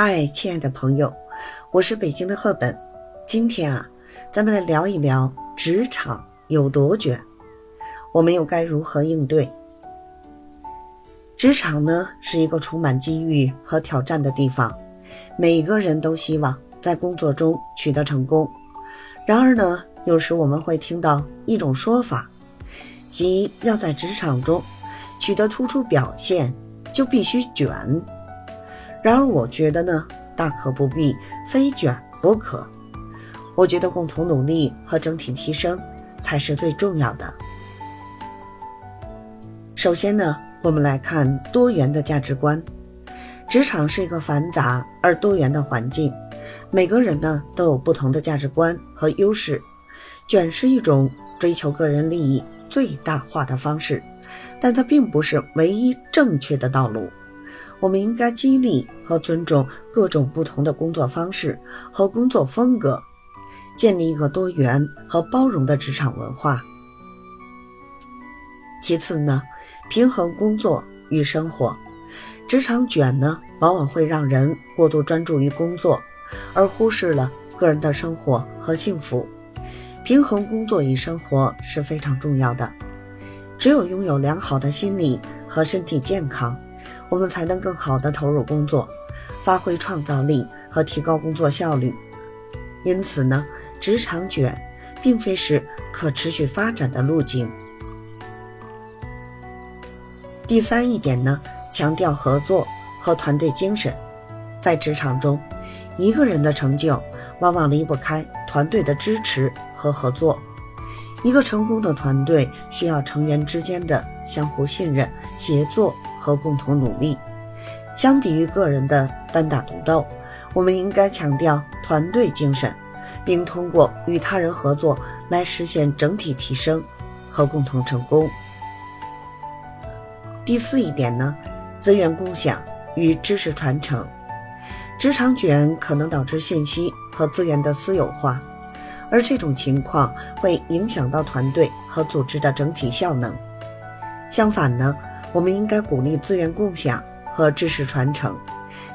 嗨，亲爱的朋友，我是北京的赫本。今天啊，咱们来聊一聊职场有多卷，我们又该如何应对？职场呢，是一个充满机遇和挑战的地方，每个人都希望在工作中取得成功。然而呢，有时我们会听到一种说法，即要在职场中取得突出表现，就必须卷。然而，我觉得呢，大可不必非卷不可。我觉得共同努力和整体提升才是最重要的。首先呢，我们来看多元的价值观。职场是一个繁杂而多元的环境，每个人呢都有不同的价值观和优势。卷是一种追求个人利益最大化的方式，但它并不是唯一正确的道路。我们应该激励和尊重各种不同的工作方式和工作风格，建立一个多元和包容的职场文化。其次呢，平衡工作与生活。职场卷呢，往往会让人过度专注于工作，而忽视了个人的生活和幸福。平衡工作与生活是非常重要的。只有拥有良好的心理和身体健康。我们才能更好地投入工作，发挥创造力和提高工作效率。因此呢，职场卷并非是可持续发展的路径。第三一点呢，强调合作和团队精神。在职场中，一个人的成就往往离不开团队的支持和合作。一个成功的团队需要成员之间的相互信任、协作。和共同努力，相比于个人的单打独斗，我们应该强调团队精神，并通过与他人合作来实现整体提升和共同成功。第四一点呢，资源共享与知识传承。职场卷可能导致信息和资源的私有化，而这种情况会影响到团队和组织的整体效能。相反呢？我们应该鼓励资源共享和知识传承，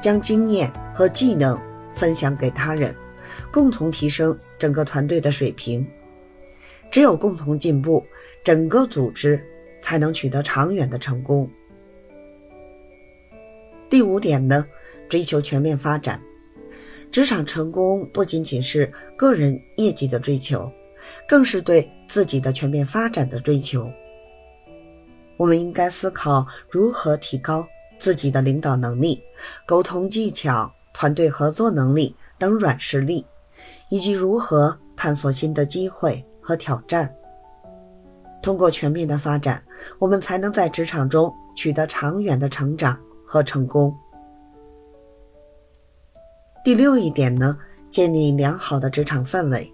将经验和技能分享给他人，共同提升整个团队的水平。只有共同进步，整个组织才能取得长远的成功。第五点呢，追求全面发展。职场成功不仅仅是个人业绩的追求，更是对自己的全面发展的追求。我们应该思考如何提高自己的领导能力、沟通技巧、团队合作能力等软实力，以及如何探索新的机会和挑战。通过全面的发展，我们才能在职场中取得长远的成长和成功。第六一点呢，建立良好的职场氛围。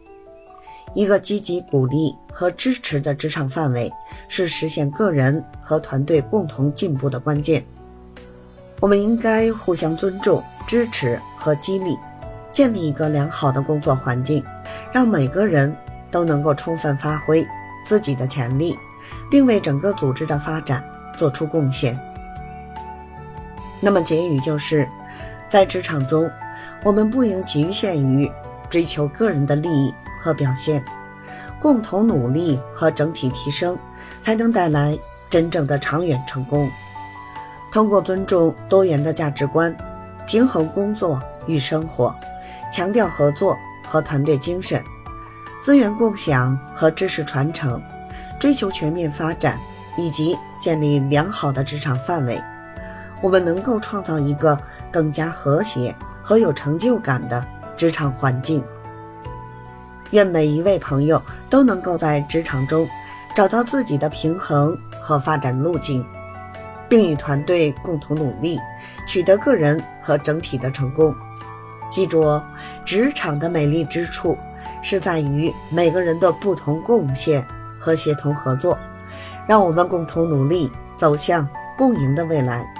一个积极鼓励和支持的职场氛围，是实现个人和团队共同进步的关键。我们应该互相尊重、支持和激励，建立一个良好的工作环境，让每个人都能够充分发挥自己的潜力，并为整个组织的发展做出贡献。那么结语就是，在职场中，我们不应局限于追求个人的利益。和表现，共同努力和整体提升，才能带来真正的长远成功。通过尊重多元的价值观，平衡工作与生活，强调合作和团队精神，资源共享和知识传承，追求全面发展，以及建立良好的职场范围，我们能够创造一个更加和谐和有成就感的职场环境。愿每一位朋友都能够在职场中找到自己的平衡和发展路径，并与团队共同努力，取得个人和整体的成功。记住哦，职场的美丽之处是在于每个人的不同贡献和协同合作。让我们共同努力，走向共赢的未来。